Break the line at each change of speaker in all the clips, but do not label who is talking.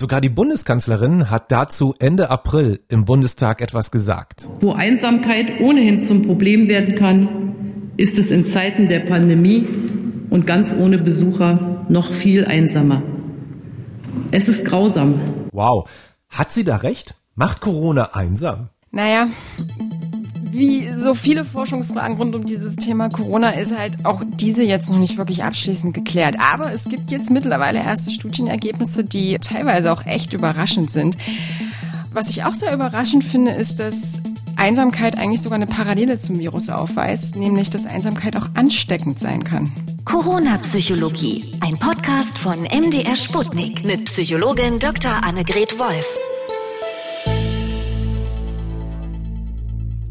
Sogar die Bundeskanzlerin hat dazu Ende April im Bundestag etwas gesagt.
Wo Einsamkeit ohnehin zum Problem werden kann, ist es in Zeiten der Pandemie und ganz ohne Besucher noch viel einsamer. Es ist grausam.
Wow. Hat sie da recht? Macht Corona einsam?
Naja, wie so viele Forschungsfragen rund um dieses Thema Corona ist halt auch diese jetzt noch nicht wirklich abschließend geklärt. Aber es gibt jetzt mittlerweile erste Studienergebnisse, die teilweise auch echt überraschend sind. Was ich auch sehr überraschend finde, ist, dass Einsamkeit eigentlich sogar eine Parallele zum Virus aufweist, nämlich dass Einsamkeit auch ansteckend sein kann.
Corona-Psychologie, ein Podcast von MDR Sputnik mit Psychologin Dr. Annegret Wolf.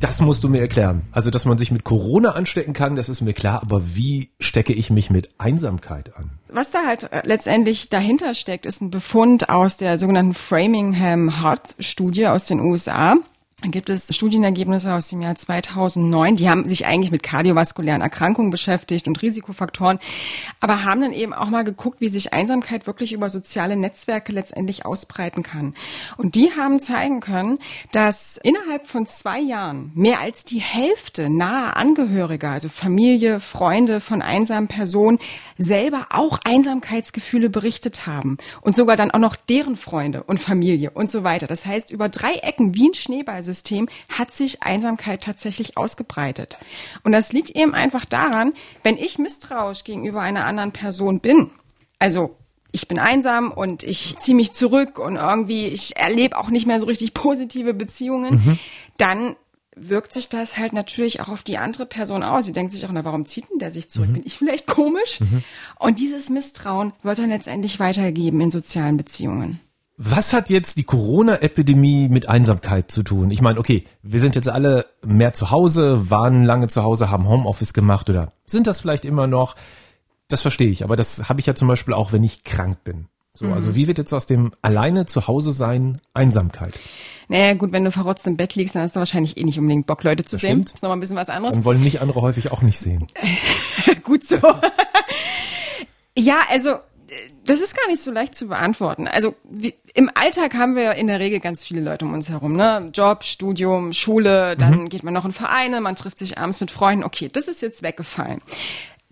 Das musst du mir erklären. Also, dass man sich mit Corona anstecken kann, das ist mir klar, aber wie stecke ich mich mit Einsamkeit an?
Was da halt äh, letztendlich dahinter steckt, ist ein Befund aus der sogenannten Framingham Heart Studie aus den USA. Gibt es Studienergebnisse aus dem Jahr 2009, die haben sich eigentlich mit kardiovaskulären Erkrankungen beschäftigt und Risikofaktoren, aber haben dann eben auch mal geguckt, wie sich Einsamkeit wirklich über soziale Netzwerke letztendlich ausbreiten kann. Und die haben zeigen können, dass innerhalb von zwei Jahren mehr als die Hälfte nahe Angehöriger, also Familie, Freunde von einsamen Personen, selber auch Einsamkeitsgefühle berichtet haben und sogar dann auch noch deren Freunde und Familie und so weiter. Das heißt, über drei Ecken wie ein Schneeball System hat sich Einsamkeit tatsächlich ausgebreitet. Und das liegt eben einfach daran, wenn ich misstrauisch gegenüber einer anderen Person bin, also ich bin einsam und ich ziehe mich zurück und irgendwie ich erlebe auch nicht mehr so richtig positive Beziehungen, mhm. dann wirkt sich das halt natürlich auch auf die andere Person aus. Sie denkt sich auch, na, warum zieht denn der sich zurück? Mhm. Bin ich vielleicht komisch? Mhm. Und dieses Misstrauen wird dann letztendlich weitergegeben in sozialen Beziehungen.
Was hat jetzt die Corona-Epidemie mit Einsamkeit zu tun? Ich meine, okay, wir sind jetzt alle mehr zu Hause, waren lange zu Hause, haben Homeoffice gemacht oder sind das vielleicht immer noch? Das verstehe ich, aber das habe ich ja zum Beispiel auch, wenn ich krank bin. So, mhm. also wie wird jetzt aus dem alleine zu Hause sein Einsamkeit?
Naja, gut, wenn du verrotzt im Bett liegst, dann hast du wahrscheinlich eh nicht unbedingt Bock, Leute zu
das
sehen.
Stimmt.
Das ist nochmal ein bisschen was anderes.
Dann wollen mich andere häufig auch nicht sehen.
gut so. ja, also das ist gar nicht so leicht zu beantworten. Also wie, im Alltag haben wir in der Regel ganz viele Leute um uns herum. Ne? Job, Studium, Schule, dann mhm. geht man noch in Vereine, man trifft sich abends mit Freunden. Okay, das ist jetzt weggefallen.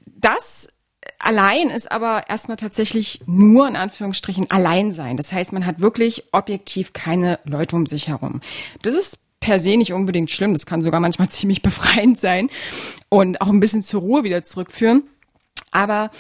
Das allein ist aber erstmal tatsächlich nur in Anführungsstrichen allein sein. Das heißt, man hat wirklich objektiv keine Leute um sich herum. Das ist per se nicht unbedingt schlimm. Das kann sogar manchmal ziemlich befreiend sein und auch ein bisschen zur Ruhe wieder zurückführen. Aber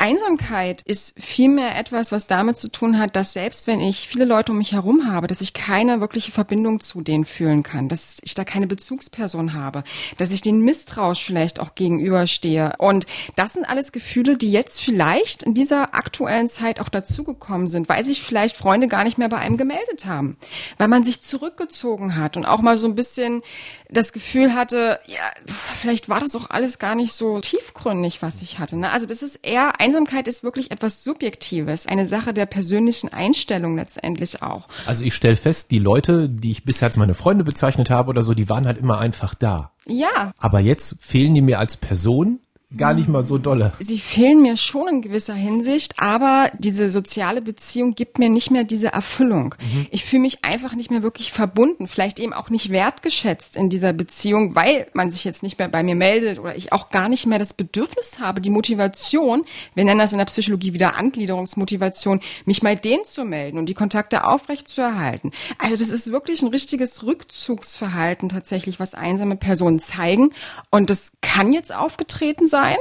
Einsamkeit ist vielmehr etwas, was damit zu tun hat, dass selbst wenn ich viele Leute um mich herum habe, dass ich keine wirkliche Verbindung zu denen fühlen kann, dass ich da keine Bezugsperson habe, dass ich den Misstrauisch vielleicht auch gegenüberstehe. Und das sind alles Gefühle, die jetzt vielleicht in dieser aktuellen Zeit auch dazugekommen sind, weil sich vielleicht Freunde gar nicht mehr bei einem gemeldet haben, weil man sich zurückgezogen hat und auch mal so ein bisschen das Gefühl hatte, ja, vielleicht war das auch alles gar nicht so tiefgründig, was ich hatte. Ne? Also das ist eher ein Einsamkeit ist wirklich etwas Subjektives, eine Sache der persönlichen Einstellung letztendlich auch.
Also ich stelle fest, die Leute, die ich bisher als meine Freunde bezeichnet habe oder so, die waren halt immer einfach da.
Ja.
Aber jetzt fehlen die mir als Person gar nicht mal so dolle.
Sie fehlen mir schon in gewisser Hinsicht, aber diese soziale Beziehung gibt mir nicht mehr diese Erfüllung. Mhm. Ich fühle mich einfach nicht mehr wirklich verbunden, vielleicht eben auch nicht wertgeschätzt in dieser Beziehung, weil man sich jetzt nicht mehr bei mir meldet oder ich auch gar nicht mehr das Bedürfnis habe, die Motivation, wir nennen das in der Psychologie wieder Angliederungsmotivation, mich mal denen zu melden und die Kontakte aufrecht zu erhalten. Also das ist wirklich ein richtiges Rückzugsverhalten tatsächlich, was einsame Personen zeigen und das kann jetzt aufgetreten sein sein,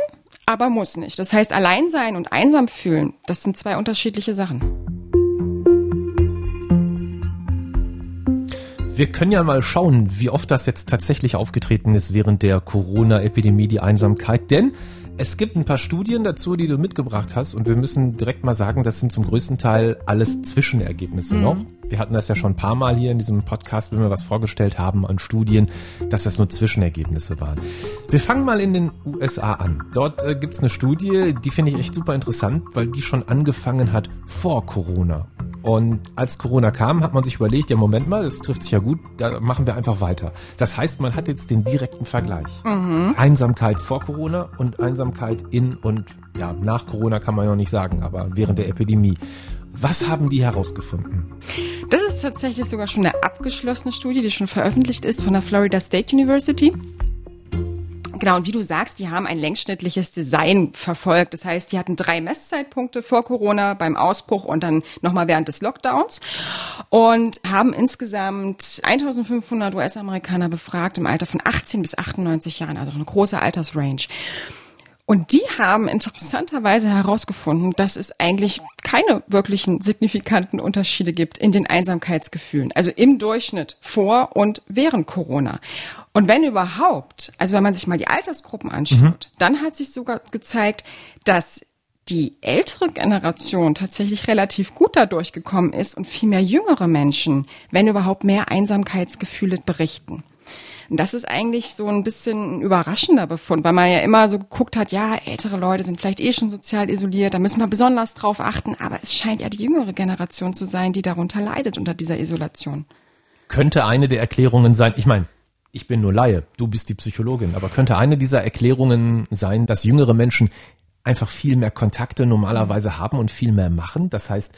aber muss nicht. Das heißt, allein sein und einsam fühlen, das sind zwei unterschiedliche Sachen.
Wir können ja mal schauen, wie oft das jetzt tatsächlich aufgetreten ist während der Corona-Epidemie, die Einsamkeit. Denn es gibt ein paar Studien dazu, die du mitgebracht hast und wir müssen direkt mal sagen, das sind zum größten Teil alles Zwischenergebnisse mhm. noch. Wir hatten das ja schon ein paar Mal hier in diesem Podcast, wenn wir was vorgestellt haben an Studien, dass das nur Zwischenergebnisse waren. Wir fangen mal in den USA an. Dort äh, gibt's eine Studie, die finde ich echt super interessant, weil die schon angefangen hat vor Corona. Und als Corona kam, hat man sich überlegt, ja Moment mal, das trifft sich ja gut, da machen wir einfach weiter. Das heißt, man hat jetzt den direkten Vergleich. Mhm. Einsamkeit vor Corona und Einsamkeit in und ja, nach Corona kann man noch nicht sagen, aber während der Epidemie. Was haben die herausgefunden?
Das ist tatsächlich sogar schon eine abgeschlossene Studie, die schon veröffentlicht ist von der Florida State University. Genau, und wie du sagst, die haben ein längsschnittliches Design verfolgt. Das heißt, die hatten drei Messzeitpunkte vor Corona, beim Ausbruch und dann nochmal während des Lockdowns und haben insgesamt 1500 US-Amerikaner befragt im Alter von 18 bis 98 Jahren, also eine große Altersrange. Und die haben interessanterweise herausgefunden, dass es eigentlich keine wirklichen signifikanten Unterschiede gibt in den Einsamkeitsgefühlen. Also im Durchschnitt vor und während Corona. Und wenn überhaupt, also wenn man sich mal die Altersgruppen anschaut, mhm. dann hat sich sogar gezeigt, dass die ältere Generation tatsächlich relativ gut dadurch gekommen ist und viel mehr jüngere Menschen, wenn überhaupt mehr Einsamkeitsgefühle berichten. Und das ist eigentlich so ein bisschen ein überraschender Befund, weil man ja immer so geguckt hat, ja, ältere Leute sind vielleicht eh schon sozial isoliert, da müssen wir besonders drauf achten, aber es scheint ja die jüngere Generation zu sein, die darunter leidet unter dieser Isolation.
Könnte eine der Erklärungen sein, ich meine, ich bin nur Laie, du bist die Psychologin, aber könnte eine dieser Erklärungen sein, dass jüngere Menschen einfach viel mehr Kontakte normalerweise haben und viel mehr machen? Das heißt,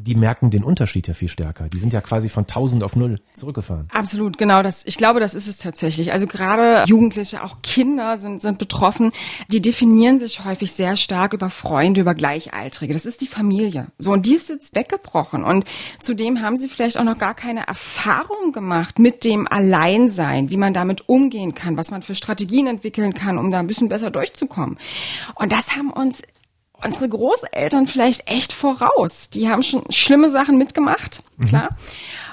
die merken den Unterschied ja viel stärker. Die sind ja quasi von 1000 auf null zurückgefahren.
Absolut, genau. Das, ich glaube, das ist es tatsächlich. Also gerade Jugendliche, auch Kinder sind, sind betroffen. Die definieren sich häufig sehr stark über Freunde, über Gleichaltrige. Das ist die Familie. So, und die ist jetzt weggebrochen. Und zudem haben sie vielleicht auch noch gar keine Erfahrung gemacht mit dem Alleinsein, wie man damit umgehen kann, was man für Strategien entwickeln kann, um da ein bisschen besser durchzukommen. Und das haben uns unsere Großeltern vielleicht echt voraus. Die haben schon schlimme Sachen mitgemacht, mhm. klar.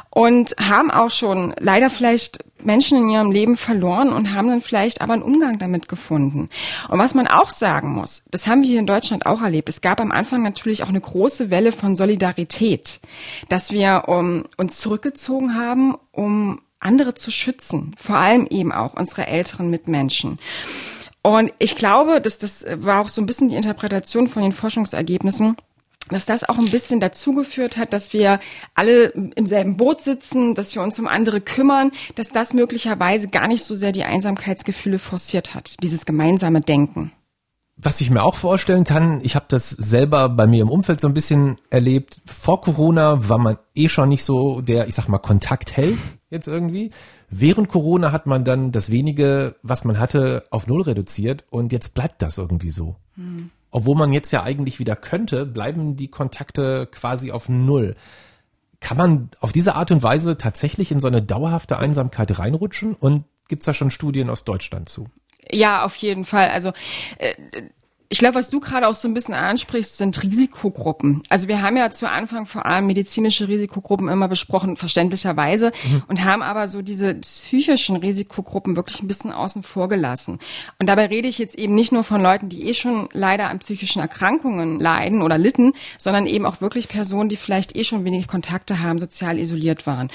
Und haben auch schon leider vielleicht Menschen in ihrem Leben verloren und haben dann vielleicht aber einen Umgang damit gefunden. Und was man auch sagen muss, das haben wir hier in Deutschland auch erlebt. Es gab am Anfang natürlich auch eine große Welle von Solidarität, dass wir um, uns zurückgezogen haben, um andere zu schützen, vor allem eben auch unsere älteren Mitmenschen. Und ich glaube, dass das war auch so ein bisschen die Interpretation von den Forschungsergebnissen, dass das auch ein bisschen dazu geführt hat, dass wir alle im selben Boot sitzen, dass wir uns um andere kümmern, dass das möglicherweise gar nicht so sehr die Einsamkeitsgefühle forciert hat, dieses gemeinsame Denken.
Was ich mir auch vorstellen kann, ich habe das selber bei mir im Umfeld so ein bisschen erlebt. Vor Corona war man eh schon nicht so der, ich sag mal, Kontaktheld jetzt irgendwie. Während Corona hat man dann das wenige, was man hatte, auf Null reduziert und jetzt bleibt das irgendwie so. Hm. Obwohl man jetzt ja eigentlich wieder könnte, bleiben die Kontakte quasi auf Null. Kann man auf diese Art und Weise tatsächlich in so eine dauerhafte Einsamkeit reinrutschen? Und gibt's da schon Studien aus Deutschland zu?
Ja, auf jeden Fall. Also äh, ich glaube, was du gerade auch so ein bisschen ansprichst, sind Risikogruppen. Also wir haben ja zu Anfang vor allem medizinische Risikogruppen immer besprochen, verständlicherweise, mhm. und haben aber so diese psychischen Risikogruppen wirklich ein bisschen außen vor gelassen. Und dabei rede ich jetzt eben nicht nur von Leuten, die eh schon leider an psychischen Erkrankungen leiden oder litten, sondern eben auch wirklich Personen, die vielleicht eh schon wenig Kontakte haben, sozial isoliert waren.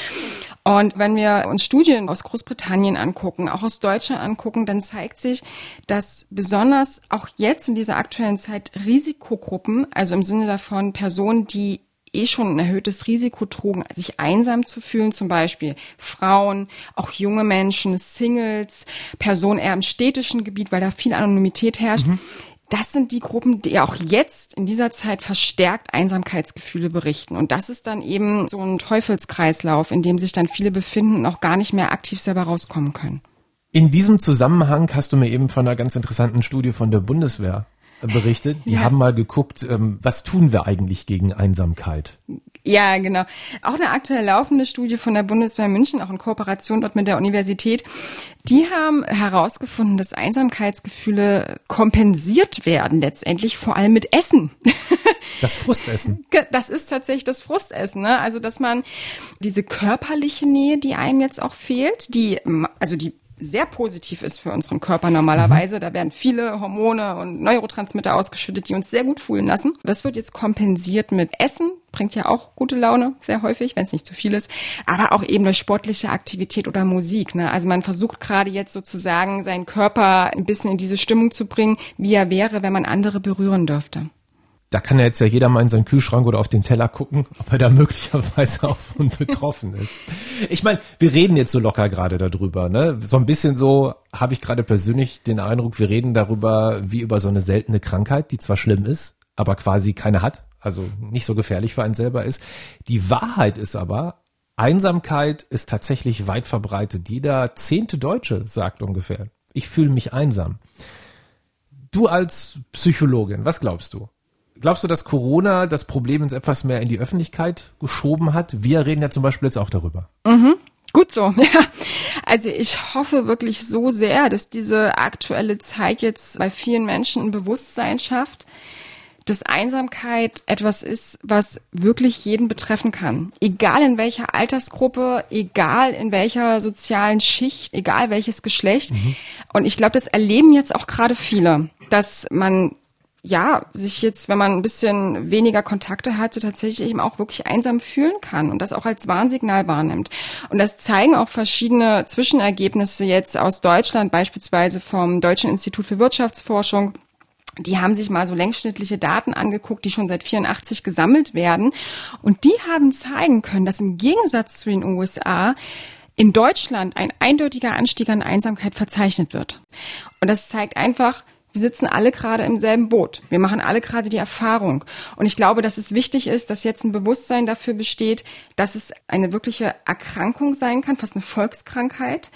Und wenn wir uns Studien aus Großbritannien angucken, auch aus Deutschland angucken, dann zeigt sich, dass besonders auch jetzt in dieser aktuellen Zeit Risikogruppen, also im Sinne davon Personen, die eh schon ein erhöhtes Risiko trugen, sich einsam zu fühlen, zum Beispiel Frauen, auch junge Menschen, Singles, Personen eher im städtischen Gebiet, weil da viel Anonymität herrscht. Mhm. Das sind die Gruppen, die auch jetzt in dieser Zeit verstärkt Einsamkeitsgefühle berichten. Und das ist dann eben so ein Teufelskreislauf, in dem sich dann viele befinden und auch gar nicht mehr aktiv selber rauskommen können.
In diesem Zusammenhang hast du mir eben von einer ganz interessanten Studie von der Bundeswehr berichtet. Die ja. haben mal geguckt, ähm, was tun wir eigentlich gegen Einsamkeit?
Ja, genau. Auch eine aktuell laufende Studie von der Bundeswehr München, auch in Kooperation dort mit der Universität. Die haben herausgefunden, dass Einsamkeitsgefühle kompensiert werden, letztendlich vor allem mit Essen.
Das Frustessen.
Das ist tatsächlich das Frustessen. Ne? Also, dass man diese körperliche Nähe, die einem jetzt auch fehlt, die, also die sehr positiv ist für unseren Körper normalerweise. Mhm. Da werden viele Hormone und Neurotransmitter ausgeschüttet, die uns sehr gut fühlen lassen. Das wird jetzt kompensiert mit Essen, bringt ja auch gute Laune, sehr häufig, wenn es nicht zu viel ist, aber auch eben durch sportliche Aktivität oder Musik. Ne? Also man versucht gerade jetzt sozusagen seinen Körper ein bisschen in diese Stimmung zu bringen, wie er wäre, wenn man andere berühren dürfte
da kann ja jetzt ja jeder mal in seinen Kühlschrank oder auf den Teller gucken, ob er da möglicherweise auch von betroffen ist. Ich meine, wir reden jetzt so locker gerade darüber, ne? So ein bisschen so habe ich gerade persönlich den Eindruck, wir reden darüber wie über so eine seltene Krankheit, die zwar schlimm ist, aber quasi keine hat. also nicht so gefährlich für einen selber ist. Die Wahrheit ist aber, Einsamkeit ist tatsächlich weit verbreitet. Jeder zehnte Deutsche sagt ungefähr, ich fühle mich einsam. Du als Psychologin, was glaubst du? Glaubst du, dass Corona das Problem ins etwas mehr in die Öffentlichkeit geschoben hat? Wir reden ja zum Beispiel jetzt auch darüber.
Mhm. Gut so, ja. Also ich hoffe wirklich so sehr, dass diese aktuelle Zeit jetzt bei vielen Menschen ein Bewusstsein schafft, dass Einsamkeit etwas ist, was wirklich jeden betreffen kann. Egal in welcher Altersgruppe, egal in welcher sozialen Schicht, egal welches Geschlecht. Mhm. Und ich glaube, das erleben jetzt auch gerade viele, dass man ja, sich jetzt, wenn man ein bisschen weniger Kontakte hatte, tatsächlich eben auch wirklich einsam fühlen kann und das auch als Warnsignal wahrnimmt. Und das zeigen auch verschiedene Zwischenergebnisse jetzt aus Deutschland, beispielsweise vom Deutschen Institut für Wirtschaftsforschung. Die haben sich mal so längsschnittliche Daten angeguckt, die schon seit 84 gesammelt werden. Und die haben zeigen können, dass im Gegensatz zu den USA in Deutschland ein eindeutiger Anstieg an Einsamkeit verzeichnet wird. Und das zeigt einfach, wir sitzen alle gerade im selben Boot. Wir machen alle gerade die Erfahrung. Und ich glaube, dass es wichtig ist, dass jetzt ein Bewusstsein dafür besteht, dass es eine wirkliche Erkrankung sein kann, fast eine Volkskrankheit,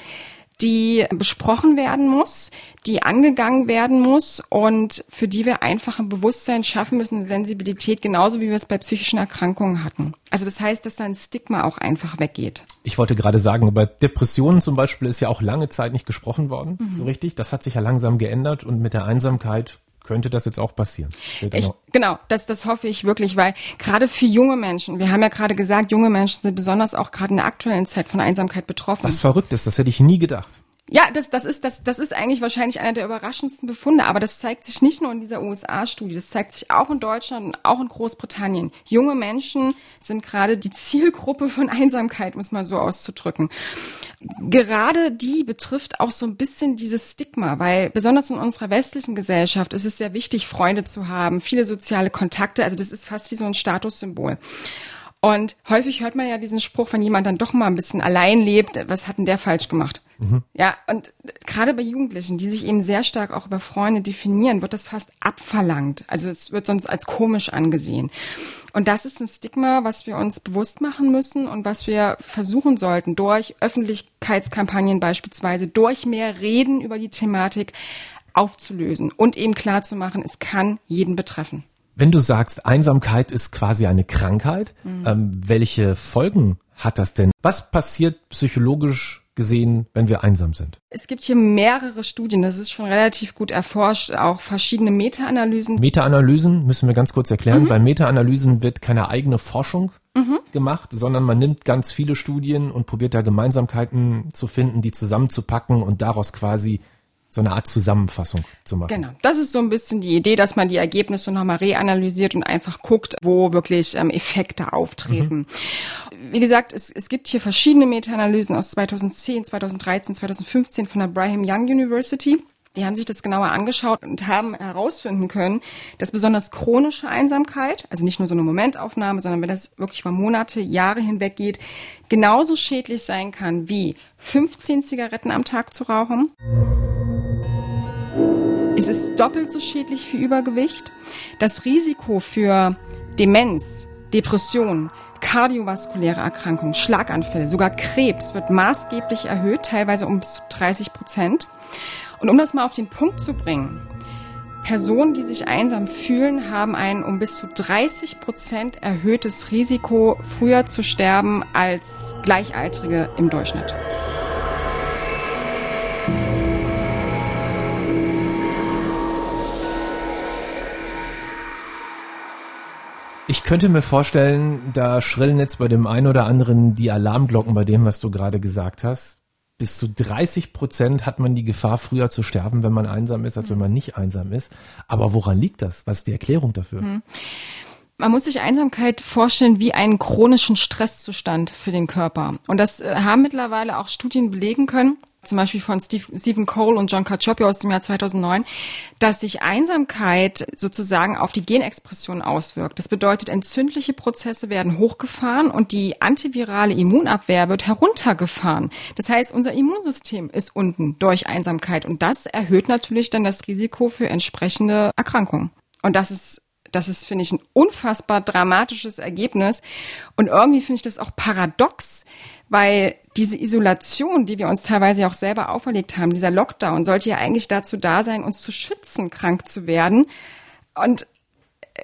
die besprochen werden muss, die angegangen werden muss und für die wir einfach ein Bewusstsein schaffen müssen, eine Sensibilität, genauso wie wir es bei psychischen Erkrankungen hatten. Also das heißt, dass da ein Stigma auch einfach weggeht.
Ich wollte gerade sagen, über Depressionen zum Beispiel ist ja auch lange Zeit nicht gesprochen worden, mhm. so richtig. Das hat sich ja langsam geändert und mit der Einsamkeit könnte das jetzt auch passieren.
Ich, genau, das, das hoffe ich wirklich, weil gerade für junge Menschen, wir haben ja gerade gesagt, junge Menschen sind besonders auch gerade in der aktuellen Zeit von Einsamkeit betroffen.
Was verrückt ist, das hätte ich nie gedacht.
Ja, das, das, ist, das, das ist eigentlich wahrscheinlich einer der überraschendsten Befunde, aber das zeigt sich nicht nur in dieser USA-Studie, das zeigt sich auch in Deutschland und auch in Großbritannien. Junge Menschen sind gerade die Zielgruppe von Einsamkeit, muss man so auszudrücken. Gerade die betrifft auch so ein bisschen dieses Stigma, weil besonders in unserer westlichen Gesellschaft ist es sehr wichtig, Freunde zu haben, viele soziale Kontakte, also das ist fast wie so ein Statussymbol. Und häufig hört man ja diesen Spruch, wenn jemand dann doch mal ein bisschen allein lebt, was hat denn der falsch gemacht? Mhm. Ja, und gerade bei Jugendlichen, die sich eben sehr stark auch über Freunde definieren, wird das fast abverlangt. Also es wird sonst als komisch angesehen. Und das ist ein Stigma, was wir uns bewusst machen müssen und was wir versuchen sollten, durch Öffentlichkeitskampagnen beispielsweise, durch mehr Reden über die Thematik aufzulösen und eben klarzumachen, es kann jeden betreffen.
Wenn du sagst, Einsamkeit ist quasi eine Krankheit, mhm. ähm, welche Folgen hat das denn? Was passiert psychologisch gesehen, wenn wir einsam sind?
Es gibt hier mehrere Studien, das ist schon relativ gut erforscht, auch verschiedene Meta-Analysen.
Meta-Analysen müssen wir ganz kurz erklären. Mhm. Bei Meta-Analysen wird keine eigene Forschung mhm. gemacht, sondern man nimmt ganz viele Studien und probiert da Gemeinsamkeiten zu finden, die zusammenzupacken und daraus quasi so eine Art Zusammenfassung zu machen.
Genau. Das ist so ein bisschen die Idee, dass man die Ergebnisse nochmal reanalysiert und einfach guckt, wo wirklich ähm, Effekte auftreten. Mhm. Wie gesagt, es, es gibt hier verschiedene Meta-Analysen aus 2010, 2013, 2015 von der Brigham Young University. Die haben sich das genauer angeschaut und haben herausfinden können, dass besonders chronische Einsamkeit, also nicht nur so eine Momentaufnahme, sondern wenn das wirklich über Monate, Jahre hinweg geht, genauso schädlich sein kann wie 15 Zigaretten am Tag zu rauchen. Es ist doppelt so schädlich wie Übergewicht. Das Risiko für Demenz, Depression, kardiovaskuläre Erkrankungen, Schlaganfälle, sogar Krebs wird maßgeblich erhöht, teilweise um bis zu 30 Prozent. Und um das mal auf den Punkt zu bringen, Personen, die sich einsam fühlen, haben ein um bis zu 30 Prozent erhöhtes Risiko, früher zu sterben als Gleichaltrige im Durchschnitt.
Ich könnte mir vorstellen, da schrillen jetzt bei dem einen oder anderen die Alarmglocken bei dem, was du gerade gesagt hast. Bis zu 30 Prozent hat man die Gefahr, früher zu sterben, wenn man einsam ist, als wenn man nicht einsam ist. Aber woran liegt das? Was ist die Erklärung dafür? Hm.
Man muss sich Einsamkeit vorstellen wie einen chronischen Stresszustand für den Körper. Und das äh, haben mittlerweile auch Studien belegen können zum Beispiel von Steve, Stephen Cole und John Cacioppo aus dem Jahr 2009, dass sich Einsamkeit sozusagen auf die Genexpression auswirkt. Das bedeutet, entzündliche Prozesse werden hochgefahren und die antivirale Immunabwehr wird heruntergefahren. Das heißt, unser Immunsystem ist unten durch Einsamkeit und das erhöht natürlich dann das Risiko für entsprechende Erkrankungen. Und das ist Das ist, finde ich, ein unfassbar dramatisches Ergebnis. Und irgendwie finde ich das auch paradox, weil diese Isolation, die wir uns teilweise auch selber auferlegt haben, dieser Lockdown, sollte ja eigentlich dazu da sein, uns zu schützen, krank zu werden. Und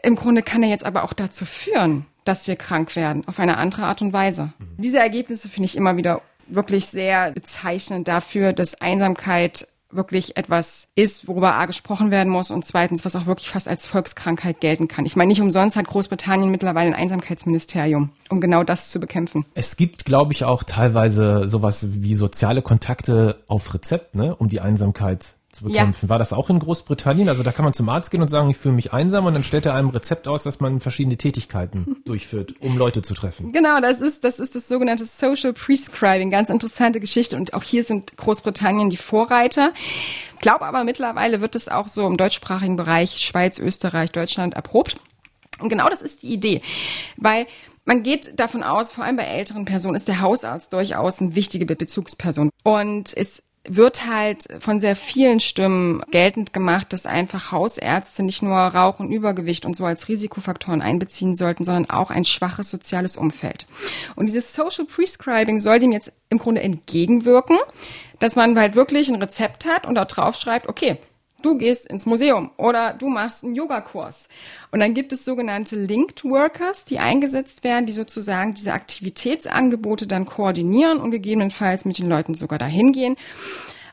im Grunde kann er jetzt aber auch dazu führen, dass wir krank werden, auf eine andere Art und Weise. Mhm. Diese Ergebnisse finde ich immer wieder wirklich sehr bezeichnend dafür, dass Einsamkeit wirklich etwas ist, worüber A gesprochen werden muss und zweitens, was auch wirklich fast als Volkskrankheit gelten kann. Ich meine, nicht umsonst hat Großbritannien mittlerweile ein Einsamkeitsministerium, um genau das zu bekämpfen.
Es gibt, glaube ich, auch teilweise sowas wie soziale Kontakte auf Rezept, ne, um die Einsamkeit zu bekämpfen. Ja. War das auch in Großbritannien? Also da kann man zum Arzt gehen und sagen, ich fühle mich einsam und dann stellt er einem Rezept aus, dass man verschiedene Tätigkeiten durchführt, um Leute zu treffen.
Genau, das ist, das ist das sogenannte Social Prescribing. Ganz interessante Geschichte und auch hier sind Großbritannien die Vorreiter. Ich glaube aber mittlerweile wird es auch so im deutschsprachigen Bereich Schweiz, Österreich, Deutschland erprobt. Und genau das ist die Idee, weil man geht davon aus, vor allem bei älteren Personen ist der Hausarzt durchaus eine wichtige Bezugsperson. Und es wird halt von sehr vielen Stimmen geltend gemacht, dass einfach Hausärzte nicht nur Rauch und Übergewicht und so als Risikofaktoren einbeziehen sollten, sondern auch ein schwaches soziales Umfeld. Und dieses Social Prescribing soll dem jetzt im Grunde entgegenwirken, dass man halt wirklich ein Rezept hat und dort drauf schreibt, okay, du gehst ins Museum oder du machst einen Yogakurs. Und dann gibt es sogenannte Linked Workers, die eingesetzt werden, die sozusagen diese Aktivitätsangebote dann koordinieren und gegebenenfalls mit den Leuten sogar dahin gehen.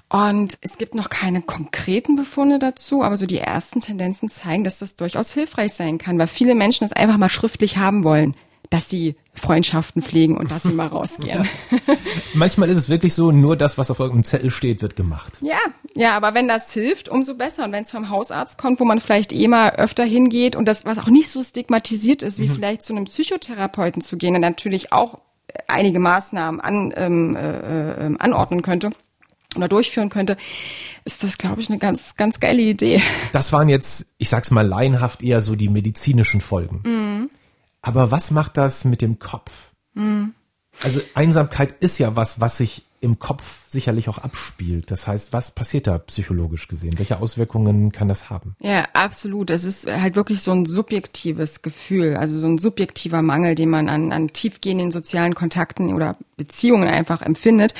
Und es gibt noch keine konkreten Befunde dazu, aber so die ersten Tendenzen zeigen, dass das durchaus hilfreich sein kann, weil viele Menschen es einfach mal schriftlich haben wollen dass sie Freundschaften pflegen und dass sie mal rausgehen.
Ja. Manchmal ist es wirklich so, nur das, was auf irgendeinem Zettel steht, wird gemacht.
Ja, ja, aber wenn das hilft, umso besser. Und wenn es vom Hausarzt kommt, wo man vielleicht eh mal öfter hingeht und das, was auch nicht so stigmatisiert ist, wie mhm. vielleicht zu einem Psychotherapeuten zu gehen, der natürlich auch einige Maßnahmen an, ähm, äh, äh, anordnen könnte oder durchführen könnte, ist das, glaube ich, eine ganz, ganz geile Idee.
Das waren jetzt, ich sag's mal laienhaft, eher so die medizinischen Folgen. Mhm. Aber was macht das mit dem Kopf? Mhm. Also Einsamkeit ist ja was, was sich im Kopf sicherlich auch abspielt. Das heißt, was passiert da psychologisch gesehen? Welche Auswirkungen kann das haben?
Ja, absolut. Es ist halt wirklich so ein subjektives Gefühl, also so ein subjektiver Mangel, den man an, an tiefgehenden sozialen Kontakten oder Beziehungen einfach empfindet.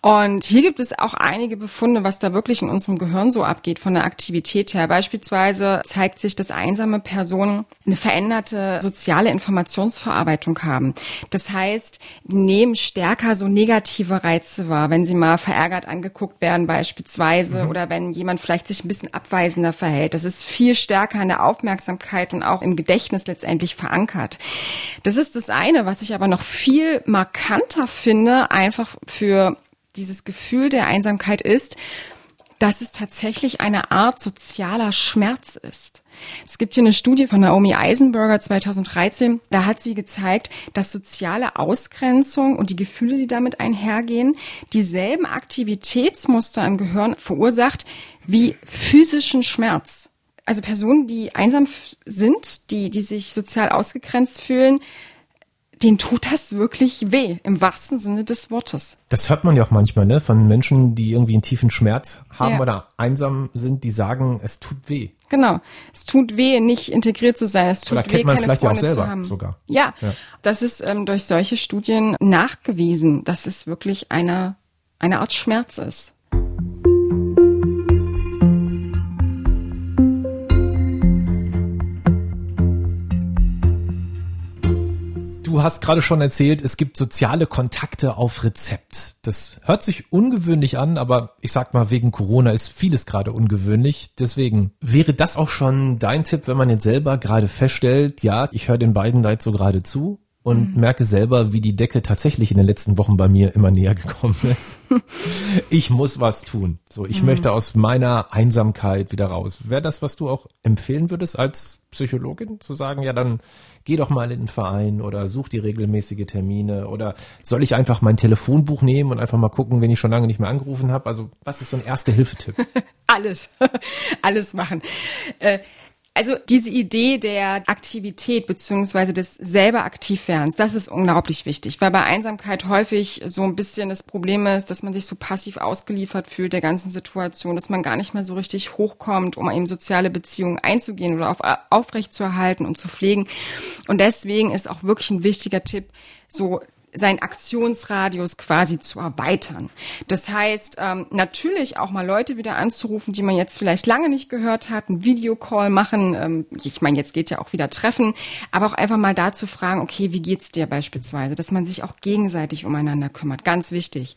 Und hier gibt es auch einige Befunde, was da wirklich in unserem Gehirn so abgeht von der Aktivität her. Beispielsweise zeigt sich, dass einsame Personen eine veränderte soziale Informationsverarbeitung haben. Das heißt, nehmen stärker so negative Reize wahr, wenn sie mal verärgert angeguckt werden beispielsweise mhm. oder wenn jemand vielleicht sich ein bisschen abweisender verhält. Das ist viel stärker in der Aufmerksamkeit und auch im Gedächtnis letztendlich verankert. Das ist das eine, was ich aber noch viel markanter finde, einfach für dieses Gefühl der Einsamkeit ist, dass es tatsächlich eine Art sozialer Schmerz ist. Es gibt hier eine Studie von Naomi Eisenberger 2013. Da hat sie gezeigt, dass soziale Ausgrenzung und die Gefühle, die damit einhergehen, dieselben Aktivitätsmuster im Gehirn verursacht wie physischen Schmerz. Also Personen, die einsam sind, die, die sich sozial ausgegrenzt fühlen, denen tut das wirklich weh, im wahrsten Sinne des Wortes.
Das hört man ja auch manchmal, ne, von Menschen, die irgendwie einen tiefen Schmerz haben ja. oder einsam sind, die sagen, es tut weh.
Genau. Es tut weh, nicht integriert zu sein. Es tut oder
kennt
weh,
man keine vielleicht Freunde ja auch selber sogar.
Ja, ja, das ist ähm, durch solche Studien nachgewiesen, dass es wirklich eine, eine Art Schmerz ist.
Du hast gerade schon erzählt, es gibt soziale Kontakte auf Rezept. Das hört sich ungewöhnlich an, aber ich sag mal, wegen Corona ist vieles gerade ungewöhnlich. Deswegen wäre das auch schon dein Tipp, wenn man jetzt selber gerade feststellt, ja, ich höre den beiden da jetzt so gerade zu und mhm. merke selber, wie die Decke tatsächlich in den letzten Wochen bei mir immer näher gekommen ist. ich muss was tun. So, ich mhm. möchte aus meiner Einsamkeit wieder raus. Wäre das, was du auch empfehlen würdest als Psychologin, zu sagen, ja, dann geh doch mal in den Verein oder such die regelmäßige Termine oder soll ich einfach mein Telefonbuch nehmen und einfach mal gucken, wenn ich schon lange nicht mehr angerufen habe? Also, was ist so ein erster Hilfetipp?
Alles, alles machen. Äh, Also diese Idee der Aktivität beziehungsweise des selber Aktivwerdens, das ist unglaublich wichtig, weil bei Einsamkeit häufig so ein bisschen das Problem ist, dass man sich so passiv ausgeliefert fühlt der ganzen Situation, dass man gar nicht mehr so richtig hochkommt, um eben soziale Beziehungen einzugehen oder auf, aufrechtzuerhalten und zu pflegen. Und deswegen ist auch wirklich ein wichtiger Tipp, so seinen Aktionsradius quasi zu erweitern. Das heißt, ähm, natürlich auch mal Leute wieder anzurufen, die man jetzt vielleicht lange nicht gehört hat, einen Videocall machen. Ähm, ich meine, jetzt geht ja auch wieder Treffen, aber auch einfach mal da zu fragen, okay, wie geht's dir beispielsweise, dass man sich auch gegenseitig umeinander kümmert, ganz wichtig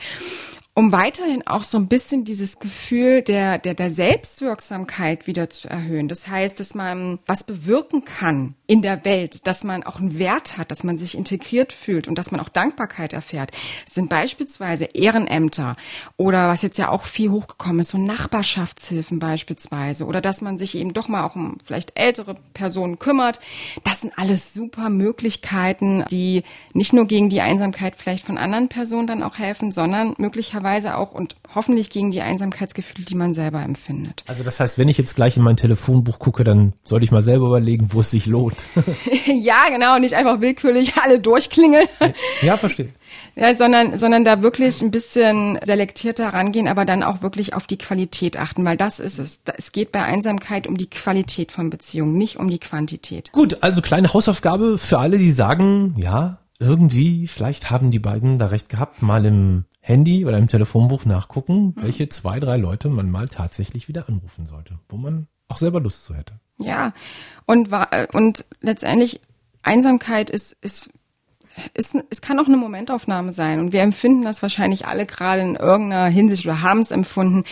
um weiterhin auch so ein bisschen dieses Gefühl der, der, der Selbstwirksamkeit wieder zu erhöhen. Das heißt, dass man was bewirken kann in der Welt, dass man auch einen Wert hat, dass man sich integriert fühlt und dass man auch Dankbarkeit erfährt. Sind beispielsweise Ehrenämter oder was jetzt ja auch viel hochgekommen ist, so Nachbarschaftshilfen beispielsweise oder dass man sich eben doch mal auch um vielleicht ältere Personen kümmert. Das sind alles super Möglichkeiten, die nicht nur gegen die Einsamkeit vielleicht von anderen Personen dann auch helfen, sondern möglicherweise auch und hoffentlich gegen die Einsamkeitsgefühle, die man selber empfindet.
Also das heißt, wenn ich jetzt gleich in mein Telefonbuch gucke, dann sollte ich mal selber überlegen, wo es sich lohnt.
ja, genau, nicht einfach willkürlich alle durchklingeln.
ja, verstehe.
Ja, sondern, sondern da wirklich ein bisschen selektierter rangehen, aber dann auch wirklich auf die Qualität achten, weil das ist es. Es geht bei Einsamkeit um die Qualität von Beziehungen, nicht um die Quantität.
Gut, also kleine Hausaufgabe für alle, die sagen, ja, irgendwie, vielleicht haben die beiden da recht gehabt, mal im Handy oder im Telefonbuch nachgucken, mhm. welche zwei, drei Leute man mal tatsächlich wieder anrufen sollte, wo man auch selber Lust zu hätte.
Ja, und, und letztendlich Einsamkeit ist, ist ist, es kann auch eine Momentaufnahme sein und wir empfinden das wahrscheinlich alle gerade in irgendeiner Hinsicht oder haben es empfunden.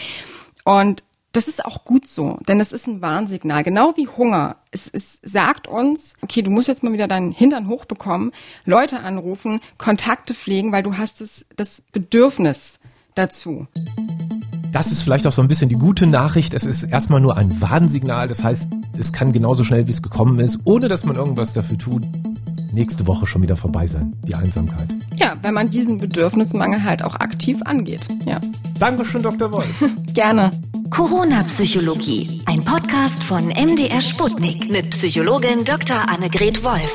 Und das ist auch gut so, denn es ist ein Warnsignal, genau wie Hunger. Es, es sagt uns, okay, du musst jetzt mal wieder deinen Hintern hochbekommen, Leute anrufen, Kontakte pflegen, weil du hast das, das Bedürfnis dazu.
Das ist vielleicht auch so ein bisschen die gute Nachricht. Es ist erstmal nur ein Warnsignal. Das heißt, es kann genauso schnell, wie es gekommen ist, ohne dass man irgendwas dafür tut, nächste Woche schon wieder vorbei sein, die Einsamkeit.
Ja, wenn man diesen Bedürfnismangel halt auch aktiv angeht. Ja.
Dankeschön, Dr. Wolf.
Gerne.
Corona-Psychologie, ein Podcast von MDR Sputnik mit Psychologin Dr. Annegret Wolf.